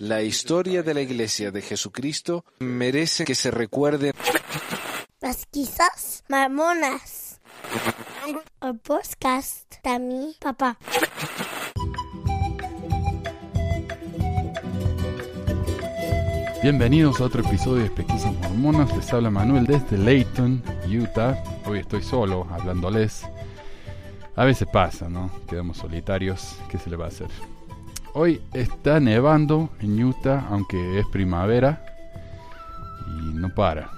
La historia de la Iglesia de Jesucristo merece que se recuerde. Pesquisas mormonas. O podcast de mi papá. Bienvenidos a otro episodio de Pesquisas Mormonas. Les habla Manuel desde Layton, Utah. Hoy estoy solo hablándoles. A veces pasa, ¿no? Quedamos solitarios. ¿Qué se le va a hacer? Hoy está nevando en Utah, aunque es primavera. Y no para.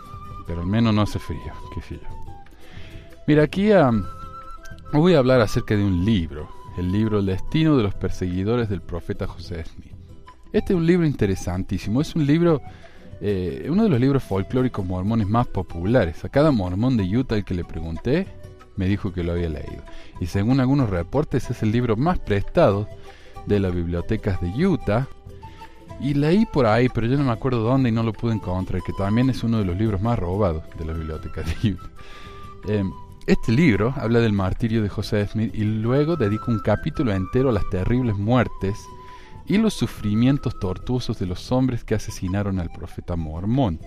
Pero al menos no hace frío, qué sé yo. Mira, aquí voy a hablar acerca de un libro. El libro El destino de los perseguidores del profeta José Smith. Este es un libro interesantísimo. Es un libro, eh, uno de los libros folclóricos mormones más populares. A cada mormón de Utah al que le pregunté, me dijo que lo había leído. Y según algunos reportes, es el libro más prestado de las bibliotecas de Utah. Y leí por ahí, pero yo no me acuerdo dónde y no lo pude encontrar, que también es uno de los libros más robados de las bibliotecas de Utah. Em, este libro habla del martirio de José Smith y luego dedica un capítulo entero a las terribles muertes y los sufrimientos tortuosos de los hombres que asesinaron al profeta mormón.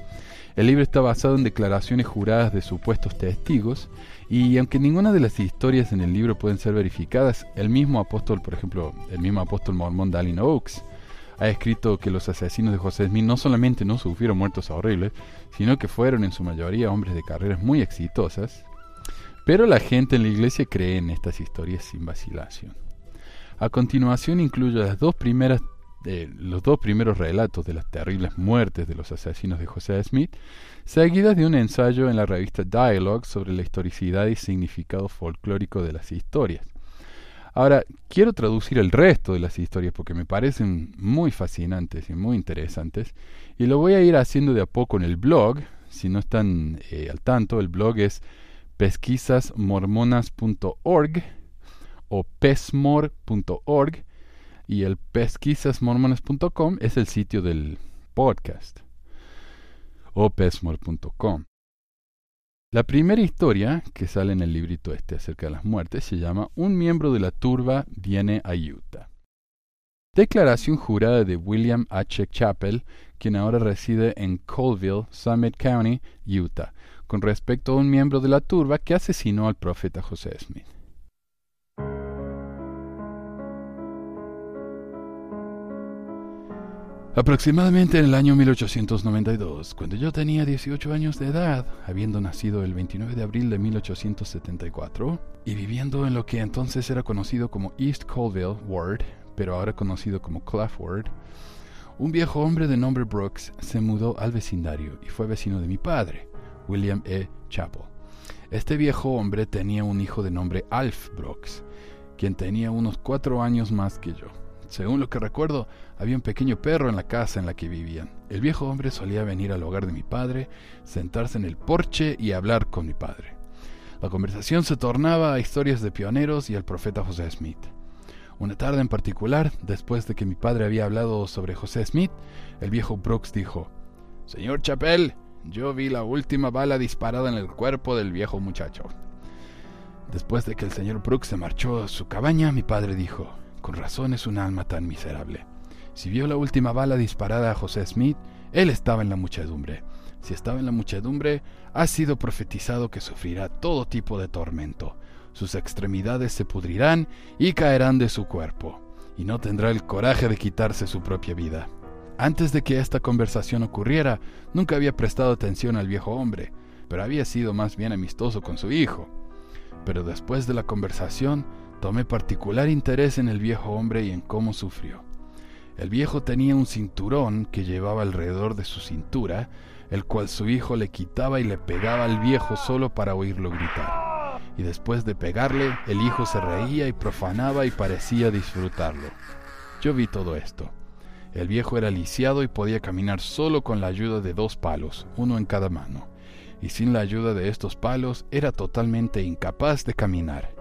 El libro está basado en declaraciones juradas de supuestos testigos y aunque ninguna de las historias en el libro pueden ser verificadas, el mismo apóstol, por ejemplo, el mismo apóstol mormón Dallin Oaks, ha escrito que los asesinos de José Smith no solamente no sufrieron muertos horribles, sino que fueron en su mayoría hombres de carreras muy exitosas. Pero la gente en la iglesia cree en estas historias sin vacilación. A continuación incluye las dos primeras, los dos primeros relatos de las terribles muertes de los asesinos de José Smith, seguidas de un ensayo en la revista Dialogue sobre la historicidad y significado folclórico de las historias. Ahora, quiero traducir el resto de las historias porque me parecen muy fascinantes y muy interesantes, y lo voy a ir haciendo de a poco en el blog. Si no están eh, al tanto, el blog es pesquisasmormonas.org o pesmor.org y el pesquisasmormones.com es el sitio del podcast o pesmor.com. La primera historia que sale en el librito este acerca de las muertes se llama Un miembro de la turba viene a Utah. Declaración jurada de William H. Chappell, quien ahora reside en Colville, Summit County, Utah, con respecto a un miembro de la turba que asesinó al profeta José Smith. Aproximadamente en el año 1892, cuando yo tenía 18 años de edad, habiendo nacido el 29 de abril de 1874, y viviendo en lo que entonces era conocido como East Colville Ward, pero ahora conocido como Clough Ward, un viejo hombre de nombre Brooks se mudó al vecindario y fue vecino de mi padre, William E. Chappell. Este viejo hombre tenía un hijo de nombre Alf Brooks, quien tenía unos cuatro años más que yo. Según lo que recuerdo, había un pequeño perro en la casa en la que vivían. El viejo hombre solía venir al hogar de mi padre, sentarse en el porche y hablar con mi padre. La conversación se tornaba a historias de pioneros y al profeta José Smith. Una tarde en particular, después de que mi padre había hablado sobre José Smith, el viejo Brooks dijo, Señor Chapel, yo vi la última bala disparada en el cuerpo del viejo muchacho. Después de que el señor Brooks se marchó a su cabaña, mi padre dijo, con razón es un alma tan miserable. Si vio la última bala disparada a José Smith, él estaba en la muchedumbre. Si estaba en la muchedumbre, ha sido profetizado que sufrirá todo tipo de tormento. Sus extremidades se pudrirán y caerán de su cuerpo, y no tendrá el coraje de quitarse su propia vida. Antes de que esta conversación ocurriera, nunca había prestado atención al viejo hombre, pero había sido más bien amistoso con su hijo. Pero después de la conversación, Tomé particular interés en el viejo hombre y en cómo sufrió. El viejo tenía un cinturón que llevaba alrededor de su cintura, el cual su hijo le quitaba y le pegaba al viejo solo para oírlo gritar. Y después de pegarle, el hijo se reía y profanaba y parecía disfrutarlo. Yo vi todo esto. El viejo era lisiado y podía caminar solo con la ayuda de dos palos, uno en cada mano. Y sin la ayuda de estos palos era totalmente incapaz de caminar.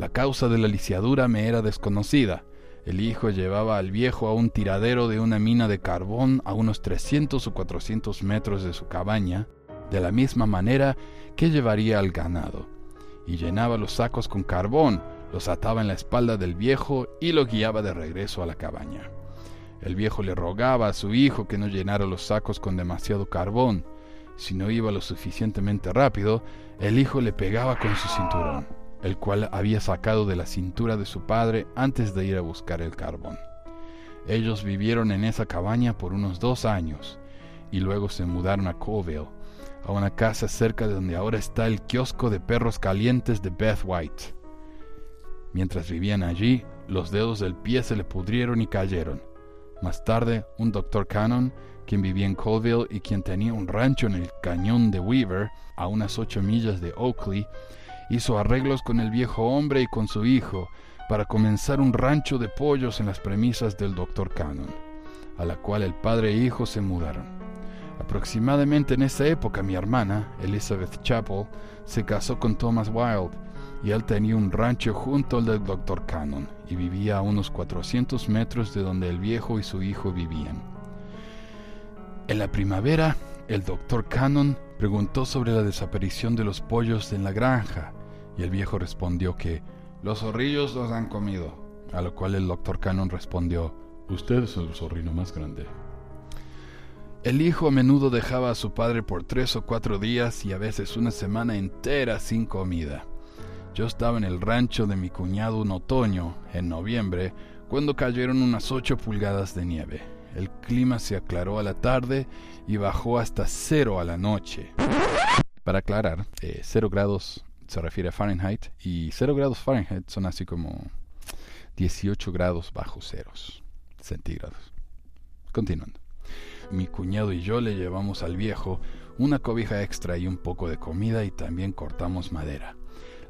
La causa de la lisiadura me era desconocida. El hijo llevaba al viejo a un tiradero de una mina de carbón a unos 300 o 400 metros de su cabaña, de la misma manera que llevaría al ganado, y llenaba los sacos con carbón, los ataba en la espalda del viejo y lo guiaba de regreso a la cabaña. El viejo le rogaba a su hijo que no llenara los sacos con demasiado carbón. Si no iba lo suficientemente rápido, el hijo le pegaba con su cinturón, el cual había sacado de la cintura de su padre antes de ir a buscar el carbón. Ellos vivieron en esa cabaña por unos dos años y luego se mudaron a Colville, a una casa cerca de donde ahora está el kiosco de perros calientes de Beth White. Mientras vivían allí, los dedos del pie se le pudrieron y cayeron. Más tarde, un doctor Cannon, quien vivía en Colville y quien tenía un rancho en el cañón de Weaver, a unas ocho millas de Oakley, hizo arreglos con el viejo hombre y con su hijo para comenzar un rancho de pollos en las premisas del doctor Cannon, a la cual el padre e hijo se mudaron. Aproximadamente en esa época mi hermana, Elizabeth Chappell, se casó con Thomas Wilde, y él tenía un rancho junto al del Dr. Cannon y vivía a unos 400 metros de donde el viejo y su hijo vivían. En la primavera, el Dr. Cannon preguntó sobre la desaparición de los pollos en la granja y el viejo respondió que los zorrillos los han comido, a lo cual el Dr. Cannon respondió, usted es el zorrino más grande. El hijo a menudo dejaba a su padre por tres o cuatro días y a veces una semana entera sin comida. Yo estaba en el rancho de mi cuñado un otoño, en noviembre, cuando cayeron unas ocho pulgadas de nieve. El clima se aclaró a la tarde y bajó hasta cero a la noche. Para aclarar, eh, cero grados se refiere a Fahrenheit y cero grados Fahrenheit son así como 18 grados bajo ceros centígrados. Continuando. Mi cuñado y yo le llevamos al viejo una cobija extra y un poco de comida y también cortamos madera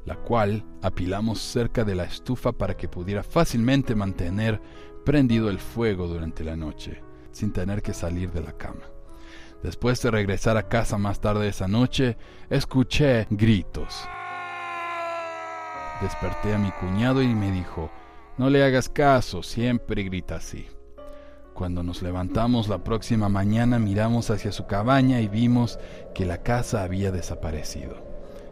la cual apilamos cerca de la estufa para que pudiera fácilmente mantener prendido el fuego durante la noche, sin tener que salir de la cama. Después de regresar a casa más tarde esa noche, escuché gritos. Desperté a mi cuñado y me dijo, no le hagas caso, siempre grita así. Cuando nos levantamos la próxima mañana miramos hacia su cabaña y vimos que la casa había desaparecido.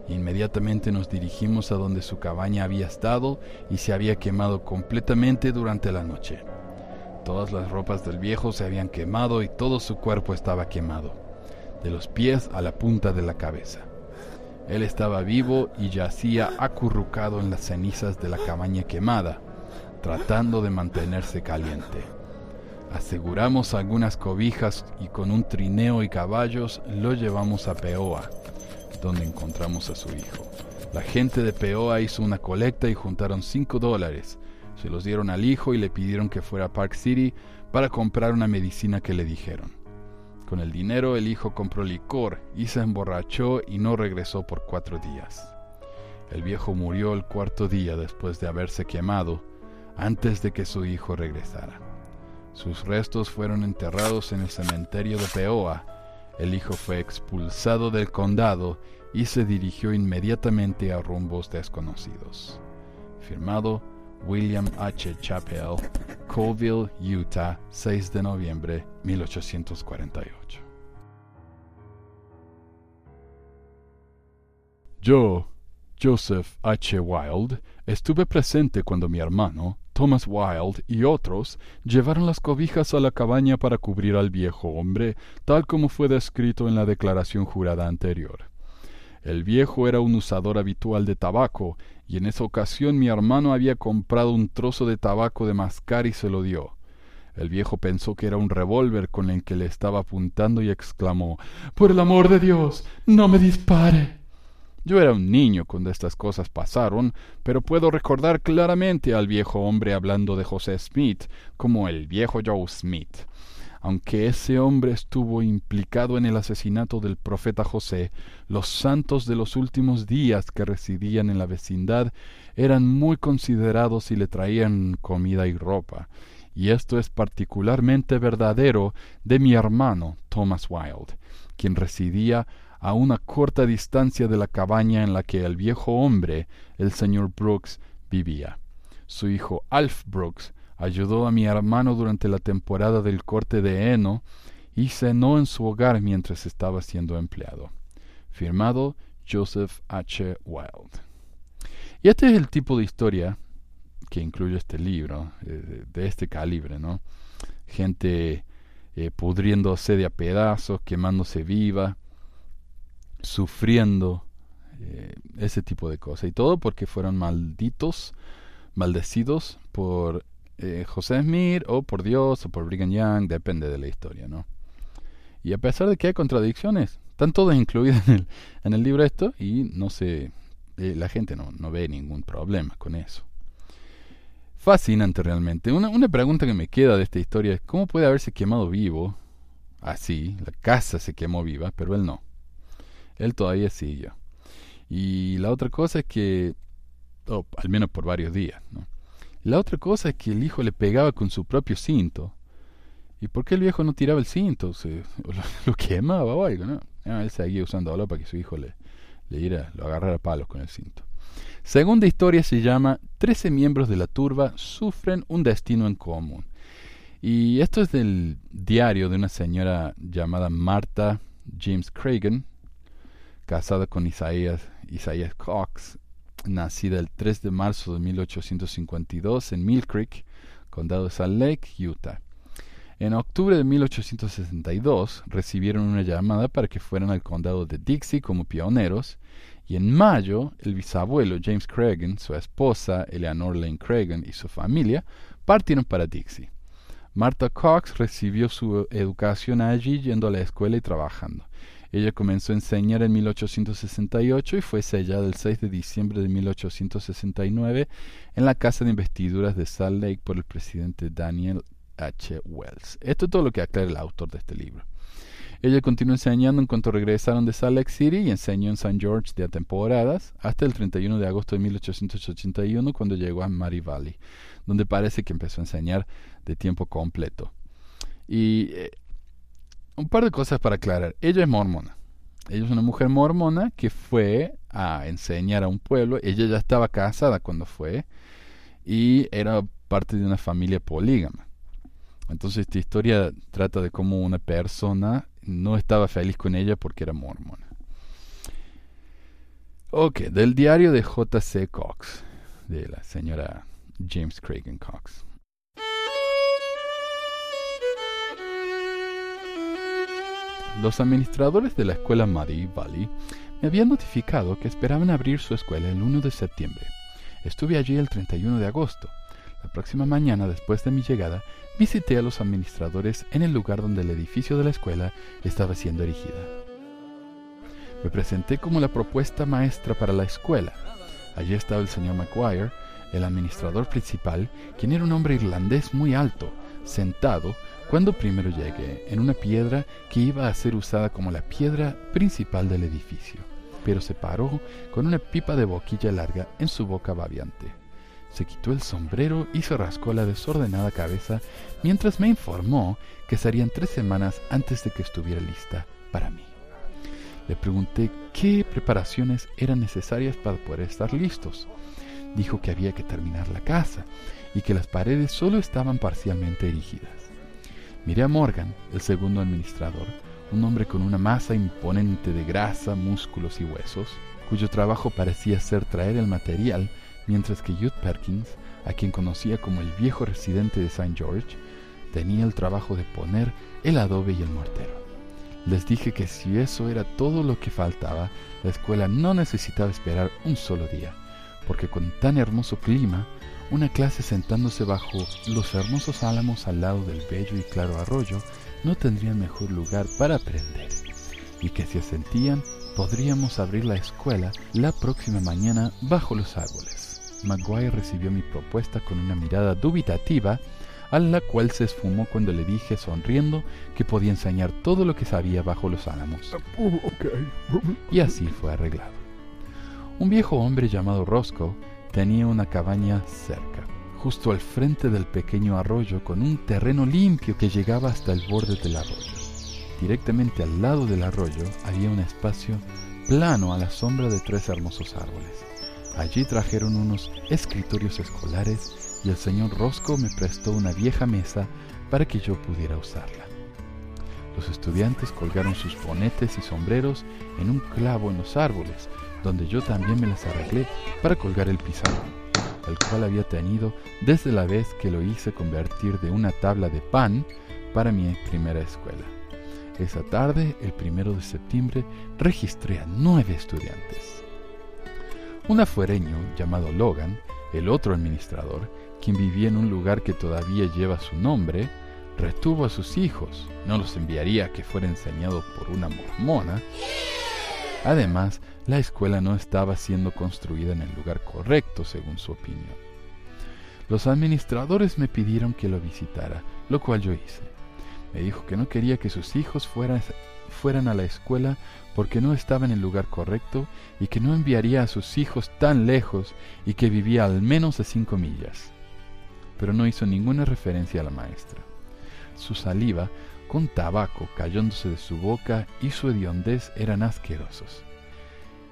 Inmediatamente nos dirigimos a donde su cabaña había estado y se había quemado completamente durante la noche. Todas las ropas del viejo se habían quemado y todo su cuerpo estaba quemado, de los pies a la punta de la cabeza. Él estaba vivo y yacía acurrucado en las cenizas de la cabaña quemada, tratando de mantenerse caliente. Aseguramos algunas cobijas y con un trineo y caballos lo llevamos a Peoa, donde encontramos a su hijo. La gente de Peoa hizo una colecta y juntaron 5 dólares. Se los dieron al hijo y le pidieron que fuera a Park City para comprar una medicina que le dijeron. Con el dinero el hijo compró licor y se emborrachó y no regresó por cuatro días. El viejo murió el cuarto día después de haberse quemado, antes de que su hijo regresara. Sus restos fueron enterrados en el cementerio de Peoa, el hijo fue expulsado del condado y se dirigió inmediatamente a rumbos desconocidos. Firmado William H. Chappell, Colville, Utah, 6 de noviembre 1848. Yo, Joseph H. Wilde, estuve presente cuando mi hermano, Thomas Wilde y otros llevaron las cobijas a la cabaña para cubrir al viejo hombre, tal como fue descrito en la declaración jurada anterior. El viejo era un usador habitual de tabaco, y en esa ocasión mi hermano había comprado un trozo de tabaco de mascar y se lo dio. El viejo pensó que era un revólver con el que le estaba apuntando y exclamó Por el amor de Dios, no me dispare. Yo era un niño cuando estas cosas pasaron, pero puedo recordar claramente al viejo hombre hablando de José Smith como el viejo Joe Smith. Aunque ese hombre estuvo implicado en el asesinato del profeta José, los santos de los últimos días que residían en la vecindad eran muy considerados y le traían comida y ropa. Y esto es particularmente verdadero de mi hermano Thomas Wilde, quien residía a una corta distancia de la cabaña en la que el viejo hombre, el señor Brooks, vivía. Su hijo Alf Brooks ayudó a mi hermano durante la temporada del corte de heno y cenó en su hogar mientras estaba siendo empleado. Firmado Joseph H. Wilde. Y este es el tipo de historia que incluye este libro, eh, de este calibre, ¿no? gente eh, pudriéndose de a pedazos, quemándose viva, sufriendo, eh, ese tipo de cosas. Y todo porque fueron malditos, maldecidos por eh, José Smith o por Dios o por Brigham Young, depende de la historia, ¿no? Y a pesar de que hay contradicciones, están todas incluidas en el, en el libro esto y no se, la gente no, no ve ningún problema con eso fascinante realmente. Una, una pregunta que me queda de esta historia es cómo puede haberse quemado vivo así, la casa se quemó viva, pero él no. Él todavía siguió. Y la otra cosa es que, oh, al menos por varios días, ¿no? La otra cosa es que el hijo le pegaba con su propio cinto. ¿Y por qué el viejo no tiraba el cinto? Lo, quemaba o algo, ¿no? Ah, él seguía usando oro para que su hijo le, le lo agarrara palos con el cinto. Segunda historia se llama Trece miembros de la turba sufren un destino en común. Y esto es del diario de una señora llamada Martha James Cragen, casada con Isaías, Isaías Cox, nacida el 3 de marzo de 1852 en Mill Creek, condado de Salt Lake, Utah. En octubre de 1862 recibieron una llamada para que fueran al condado de Dixie como pioneros y en mayo, el bisabuelo James Cragen, su esposa Eleanor Lane Cragen y su familia partieron para Dixie. Martha Cox recibió su educación allí yendo a la escuela y trabajando. Ella comenzó a enseñar en 1868 y fue sellada el 6 de diciembre de 1869 en la Casa de Investiduras de Salt Lake por el presidente Daniel H. Wells. Esto es todo lo que aclara el autor de este libro. Ella continuó enseñando en cuanto regresaron de Salt Lake City y enseñó en St. George de a temporadas hasta el 31 de agosto de 1881 cuando llegó a Mary Valley, donde parece que empezó a enseñar de tiempo completo. Y eh, un par de cosas para aclarar. Ella es mormona. Ella es una mujer mormona que fue a enseñar a un pueblo. Ella ya estaba casada cuando fue y era parte de una familia polígama. Entonces esta historia trata de cómo una persona no estaba feliz con ella porque era mormona. Ok, del diario de J.C. Cox, de la señora James Cragen Cox. Los administradores de la escuela Muddy Valley me habían notificado que esperaban abrir su escuela el 1 de septiembre. Estuve allí el 31 de agosto. La próxima mañana, después de mi llegada, visité a los administradores en el lugar donde el edificio de la escuela estaba siendo erigida. Me presenté como la propuesta maestra para la escuela. Allí estaba el señor McGuire, el administrador principal, quien era un hombre irlandés muy alto, sentado cuando primero llegué en una piedra que iba a ser usada como la piedra principal del edificio, pero se paró con una pipa de boquilla larga en su boca babiante se quitó el sombrero y se rascó la desordenada cabeza mientras me informó que serían tres semanas antes de que estuviera lista para mí. Le pregunté qué preparaciones eran necesarias para poder estar listos. Dijo que había que terminar la casa y que las paredes solo estaban parcialmente erigidas. Miré a Morgan, el segundo administrador, un hombre con una masa imponente de grasa, músculos y huesos, cuyo trabajo parecía ser traer el material mientras que Jude Perkins, a quien conocía como el viejo residente de St. George, tenía el trabajo de poner el adobe y el mortero. Les dije que si eso era todo lo que faltaba, la escuela no necesitaba esperar un solo día, porque con tan hermoso clima, una clase sentándose bajo los hermosos álamos al lado del bello y claro arroyo no tendría mejor lugar para aprender, y que si asentían, podríamos abrir la escuela la próxima mañana bajo los árboles. Maguire recibió mi propuesta con una mirada dubitativa, a la cual se esfumó cuando le dije sonriendo que podía enseñar todo lo que sabía bajo los álamos. Y así fue arreglado. Un viejo hombre llamado Roscoe tenía una cabaña cerca, justo al frente del pequeño arroyo con un terreno limpio que llegaba hasta el borde del arroyo. Directamente al lado del arroyo había un espacio plano a la sombra de tres hermosos árboles. Allí trajeron unos escritorios escolares y el señor Roscoe me prestó una vieja mesa para que yo pudiera usarla. Los estudiantes colgaron sus bonetes y sombreros en un clavo en los árboles, donde yo también me las arreglé para colgar el pizarrón. el cual había tenido desde la vez que lo hice convertir de una tabla de pan para mi primera escuela. Esa tarde, el primero de septiembre, registré a nueve estudiantes. Un afuereño llamado Logan, el otro administrador, quien vivía en un lugar que todavía lleva su nombre, retuvo a sus hijos, no los enviaría a que fuera enseñado por una mormona. Además, la escuela no estaba siendo construida en el lugar correcto, según su opinión. Los administradores me pidieron que lo visitara, lo cual yo hice. Me dijo que no quería que sus hijos fueran, fueran a la escuela porque no estaba en el lugar correcto y que no enviaría a sus hijos tan lejos y que vivía al menos a cinco millas. Pero no hizo ninguna referencia a la maestra. Su saliva, con tabaco cayéndose de su boca y su hediondez eran asquerosos.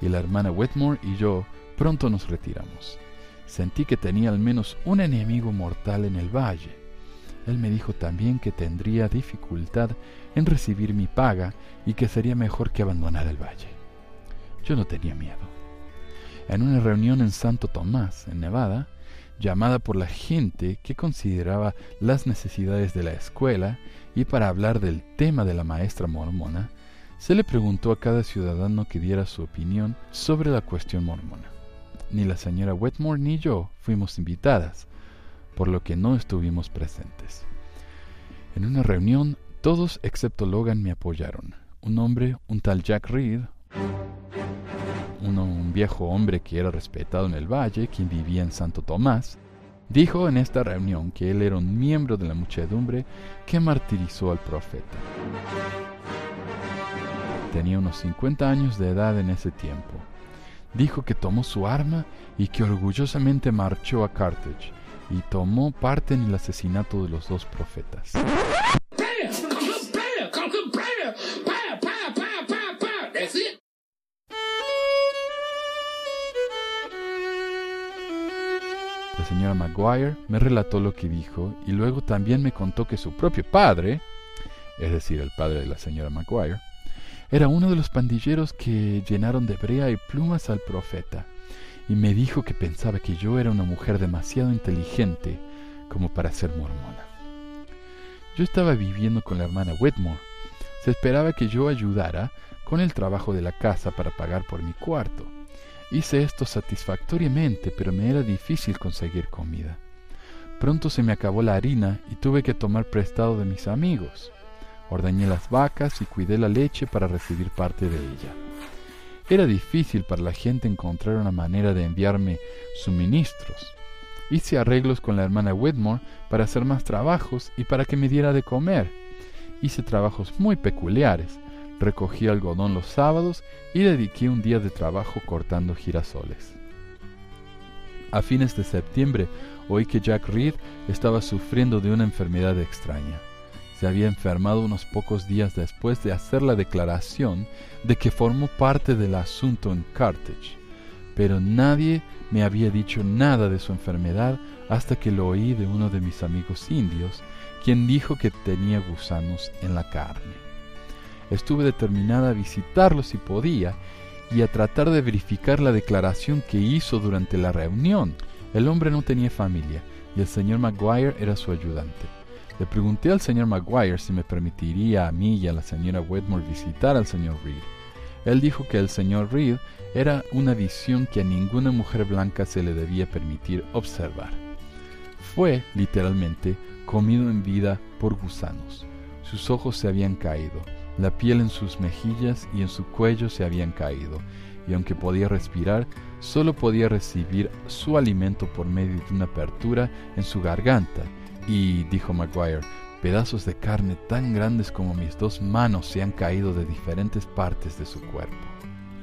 Y la hermana Wetmore y yo pronto nos retiramos. Sentí que tenía al menos un enemigo mortal en el valle. Él me dijo también que tendría dificultad en recibir mi paga y que sería mejor que abandonara el valle. Yo no tenía miedo. En una reunión en Santo Tomás, en Nevada, llamada por la gente que consideraba las necesidades de la escuela y para hablar del tema de la maestra mormona, se le preguntó a cada ciudadano que diera su opinión sobre la cuestión mormona. Ni la señora Wetmore ni yo fuimos invitadas, por lo que no estuvimos presentes. En una reunión, todos excepto Logan me apoyaron. Un hombre, un tal Jack Reed, un viejo hombre que era respetado en el valle, quien vivía en Santo Tomás, dijo en esta reunión que él era un miembro de la muchedumbre que martirizó al profeta. Tenía unos 50 años de edad en ese tiempo. Dijo que tomó su arma y que orgullosamente marchó a Carthage y tomó parte en el asesinato de los dos profetas. señora Maguire me relató lo que dijo y luego también me contó que su propio padre, es decir, el padre de la señora Maguire, era uno de los pandilleros que llenaron de brea y plumas al profeta, y me dijo que pensaba que yo era una mujer demasiado inteligente como para ser mormona. Yo estaba viviendo con la hermana Whitmore. Se esperaba que yo ayudara con el trabajo de la casa para pagar por mi cuarto. Hice esto satisfactoriamente, pero me era difícil conseguir comida. Pronto se me acabó la harina y tuve que tomar prestado de mis amigos. Ordeñé las vacas y cuidé la leche para recibir parte de ella. Era difícil para la gente encontrar una manera de enviarme suministros. Hice arreglos con la hermana Whitmore para hacer más trabajos y para que me diera de comer. Hice trabajos muy peculiares, recogí algodón los sábados y dediqué un día de trabajo cortando girasoles. A fines de septiembre oí que Jack Reed estaba sufriendo de una enfermedad extraña. Había enfermado unos pocos días después de hacer la declaración de que formó parte del asunto en Carthage, pero nadie me había dicho nada de su enfermedad hasta que lo oí de uno de mis amigos indios, quien dijo que tenía gusanos en la carne. Estuve determinada a visitarlo si podía y a tratar de verificar la declaración que hizo durante la reunión. El hombre no tenía familia y el señor Maguire era su ayudante. Le pregunté al señor Maguire si me permitiría a mí y a la señora Wedmore visitar al señor Reed. Él dijo que el señor Reed era una visión que a ninguna mujer blanca se le debía permitir observar. Fue, literalmente, comido en vida por gusanos. Sus ojos se habían caído, la piel en sus mejillas y en su cuello se habían caído, y aunque podía respirar, solo podía recibir su alimento por medio de una apertura en su garganta. Y, dijo Maguire, pedazos de carne tan grandes como mis dos manos se han caído de diferentes partes de su cuerpo.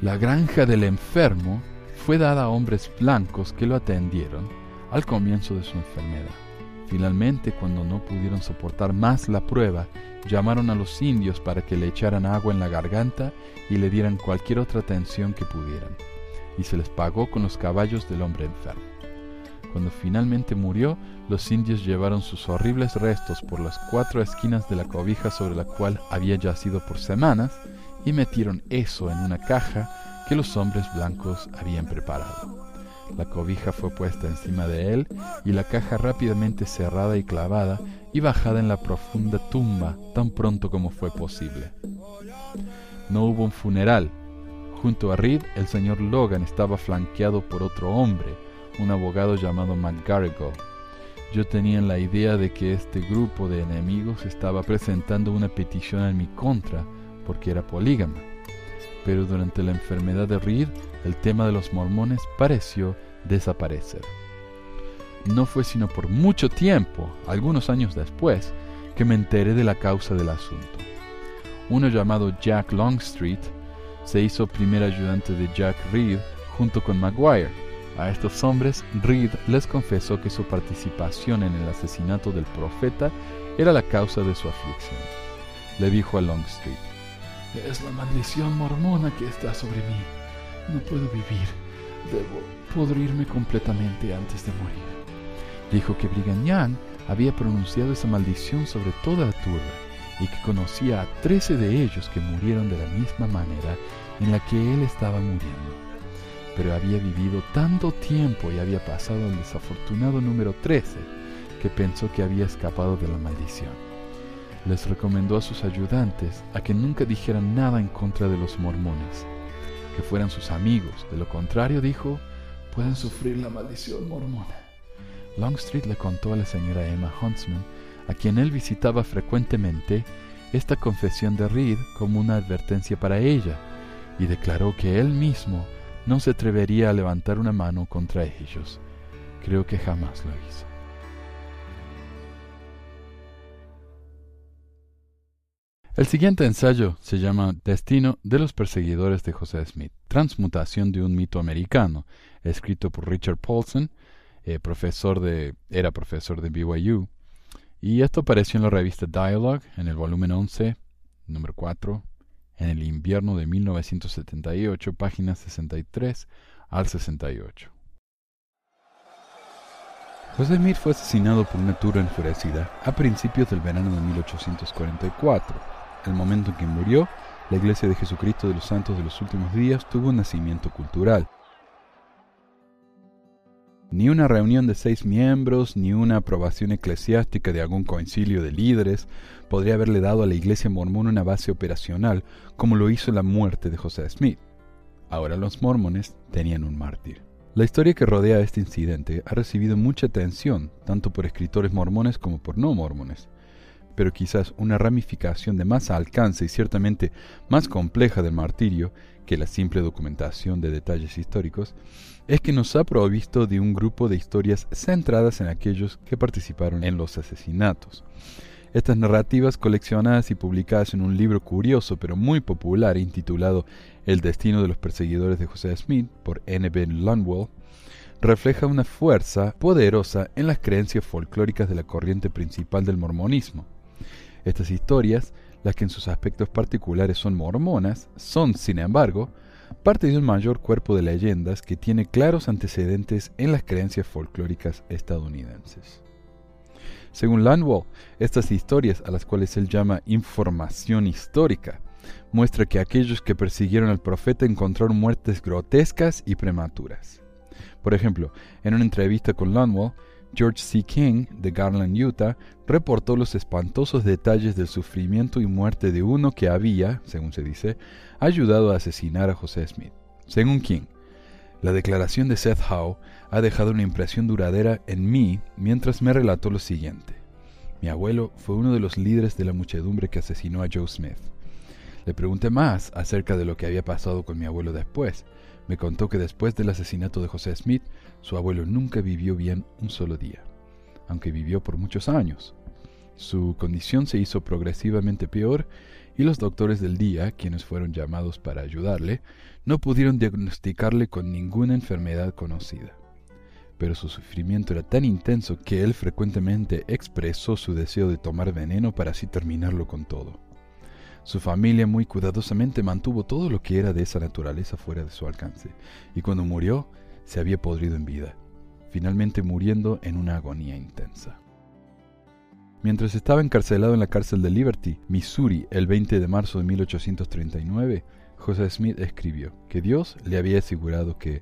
La granja del enfermo fue dada a hombres blancos que lo atendieron al comienzo de su enfermedad. Finalmente, cuando no pudieron soportar más la prueba, llamaron a los indios para que le echaran agua en la garganta y le dieran cualquier otra atención que pudieran, y se les pagó con los caballos del hombre enfermo. Cuando finalmente murió, los indios llevaron sus horribles restos por las cuatro esquinas de la cobija sobre la cual había yacido por semanas y metieron eso en una caja que los hombres blancos habían preparado. La cobija fue puesta encima de él y la caja rápidamente cerrada y clavada y bajada en la profunda tumba tan pronto como fue posible. No hubo un funeral. Junto a Reed, el señor Logan estaba flanqueado por otro hombre, un abogado llamado McGarrigle. Yo tenía la idea de que este grupo de enemigos estaba presentando una petición en mi contra porque era polígama. Pero durante la enfermedad de Reed, el tema de los mormones pareció desaparecer. No fue sino por mucho tiempo, algunos años después, que me enteré de la causa del asunto. Uno llamado Jack Longstreet se hizo primer ayudante de Jack Reed junto con Maguire. A estos hombres Reed les confesó que su participación en el asesinato del profeta era la causa de su aflicción. Le dijo a Longstreet, Es la maldición mormona que está sobre mí. No puedo vivir. Debo pudrirme completamente antes de morir dijo que Brigham Young había pronunciado esa maldición sobre toda la turba y que conocía a trece de ellos que murieron de la misma manera en la que él estaba muriendo. Pero había vivido tanto tiempo y había pasado al desafortunado número trece que pensó que había escapado de la maldición. Les recomendó a sus ayudantes a que nunca dijeran nada en contra de los mormones, que fueran sus amigos, de lo contrario dijo, pueden sufrir la maldición mormona. Longstreet le contó a la señora Emma Huntsman, a quien él visitaba frecuentemente, esta confesión de Reed como una advertencia para ella, y declaró que él mismo no se atrevería a levantar una mano contra ellos. Creo que jamás lo hizo. El siguiente ensayo se llama Destino de los perseguidores de José Smith, transmutación de un mito americano, escrito por Richard Paulson eh, profesor de, era profesor de BYU. Y esto apareció en la revista Dialogue, en el volumen 11, número 4, en el invierno de 1978, páginas 63 al 68. José Smith fue asesinado por una turba enfurecida a principios del verano de 1844. El momento en que murió, la Iglesia de Jesucristo de los Santos de los Últimos Días tuvo un nacimiento cultural. Ni una reunión de seis miembros, ni una aprobación eclesiástica de algún concilio de líderes podría haberle dado a la iglesia mormona una base operacional como lo hizo la muerte de José Smith. Ahora los mormones tenían un mártir. La historia que rodea este incidente ha recibido mucha atención, tanto por escritores mormones como por no mormones pero quizás una ramificación de más alcance y ciertamente más compleja del martirio que la simple documentación de detalles históricos, es que nos ha provisto de un grupo de historias centradas en aquellos que participaron en los asesinatos. Estas narrativas coleccionadas y publicadas en un libro curioso pero muy popular intitulado El destino de los perseguidores de José Smith por N. B. Lunwell, refleja una fuerza poderosa en las creencias folclóricas de la corriente principal del mormonismo. Estas historias, las que en sus aspectos particulares son mormonas, son, sin embargo, parte de un mayor cuerpo de leyendas que tiene claros antecedentes en las creencias folclóricas estadounidenses. Según Landwell, estas historias, a las cuales él llama información histórica, muestra que aquellos que persiguieron al profeta encontraron muertes grotescas y prematuras. Por ejemplo, en una entrevista con Landwell, George C. King, de Garland, Utah, reportó los espantosos detalles del sufrimiento y muerte de uno que había, según se dice, ayudado a asesinar a José Smith. Según King, la declaración de Seth Howe ha dejado una impresión duradera en mí mientras me relató lo siguiente. Mi abuelo fue uno de los líderes de la muchedumbre que asesinó a Joe Smith. Le pregunté más acerca de lo que había pasado con mi abuelo después. Me contó que después del asesinato de José Smith, su abuelo nunca vivió bien un solo día, aunque vivió por muchos años. Su condición se hizo progresivamente peor y los doctores del día, quienes fueron llamados para ayudarle, no pudieron diagnosticarle con ninguna enfermedad conocida. Pero su sufrimiento era tan intenso que él frecuentemente expresó su deseo de tomar veneno para así terminarlo con todo. Su familia muy cuidadosamente mantuvo todo lo que era de esa naturaleza fuera de su alcance, y cuando murió, se había podrido en vida, finalmente muriendo en una agonía intensa. Mientras estaba encarcelado en la cárcel de Liberty, Missouri, el 20 de marzo de 1839, José Smith escribió que Dios le había asegurado que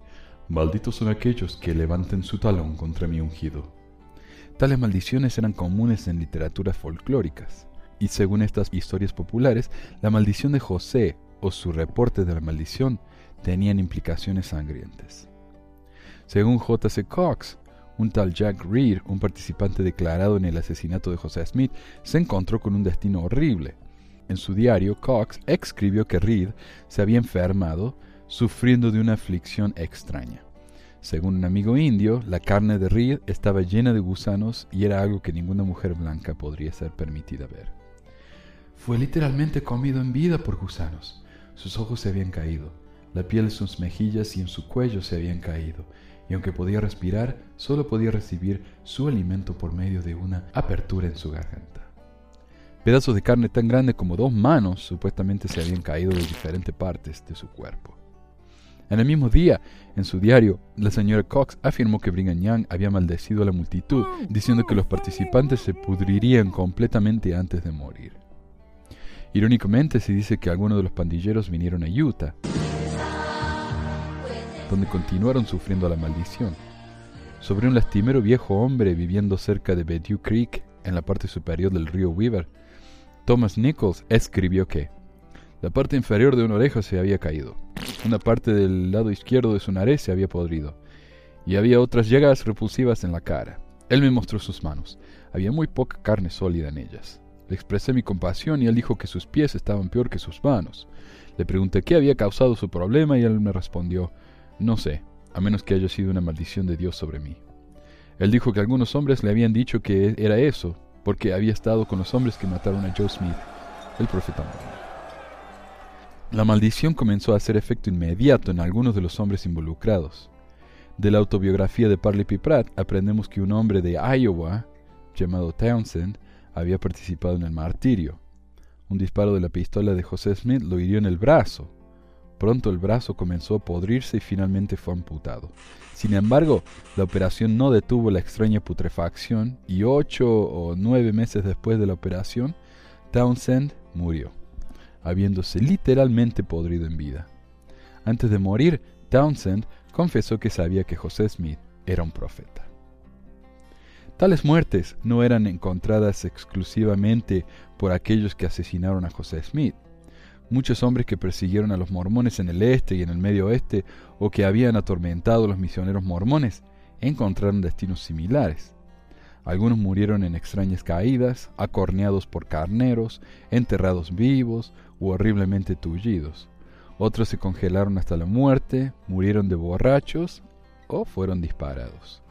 Malditos son aquellos que levanten su talón contra mi ungido. Tales maldiciones eran comunes en literaturas folclóricas, y según estas historias populares, la maldición de José o su reporte de la maldición tenían implicaciones sangrientas. Según J.C. Cox, un tal Jack Reed, un participante declarado en el asesinato de José Smith, se encontró con un destino horrible. En su diario, Cox escribió que Reed se había enfermado, sufriendo de una aflicción extraña. Según un amigo indio, la carne de Reed estaba llena de gusanos y era algo que ninguna mujer blanca podría ser permitida ver. Fue literalmente comido en vida por gusanos. Sus ojos se habían caído, la piel de sus mejillas y en su cuello se habían caído, y aunque podía respirar, solo podía recibir su alimento por medio de una apertura en su garganta. Pedazos de carne tan grande como dos manos supuestamente se habían caído de diferentes partes de su cuerpo. En el mismo día, en su diario, la señora Cox afirmó que Brigham Young había maldecido a la multitud, diciendo que los participantes se pudrirían completamente antes de morir. Irónicamente se dice que algunos de los pandilleros vinieron a Utah, donde continuaron sufriendo la maldición. Sobre un lastimero viejo hombre viviendo cerca de Bediou Creek, en la parte superior del río Weaver, Thomas Nichols escribió que la parte inferior de una oreja se había caído, una parte del lado izquierdo de su nariz se había podrido, y había otras llagas repulsivas en la cara. Él me mostró sus manos. Había muy poca carne sólida en ellas. Le expresé mi compasión y él dijo que sus pies estaban peor que sus manos. Le pregunté qué había causado su problema y él me respondió, no sé, a menos que haya sido una maldición de Dios sobre mí. Él dijo que algunos hombres le habían dicho que era eso, porque había estado con los hombres que mataron a Joe Smith, el profeta La maldición comenzó a hacer efecto inmediato en algunos de los hombres involucrados. De la autobiografía de Parley P. Pratt aprendemos que un hombre de Iowa, llamado Townsend, había participado en el martirio. Un disparo de la pistola de José Smith lo hirió en el brazo, Pronto el brazo comenzó a podrirse y finalmente fue amputado. Sin embargo, la operación no detuvo la extraña putrefacción y ocho o nueve meses después de la operación, Townsend murió, habiéndose literalmente podrido en vida. Antes de morir, Townsend confesó que sabía que José Smith era un profeta. Tales muertes no eran encontradas exclusivamente por aquellos que asesinaron a José Smith. Muchos hombres que persiguieron a los mormones en el este y en el medio oeste o que habían atormentado a los misioneros mormones encontraron destinos similares. Algunos murieron en extrañas caídas, acorneados por carneros, enterrados vivos u horriblemente tullidos. Otros se congelaron hasta la muerte, murieron de borrachos o fueron disparados.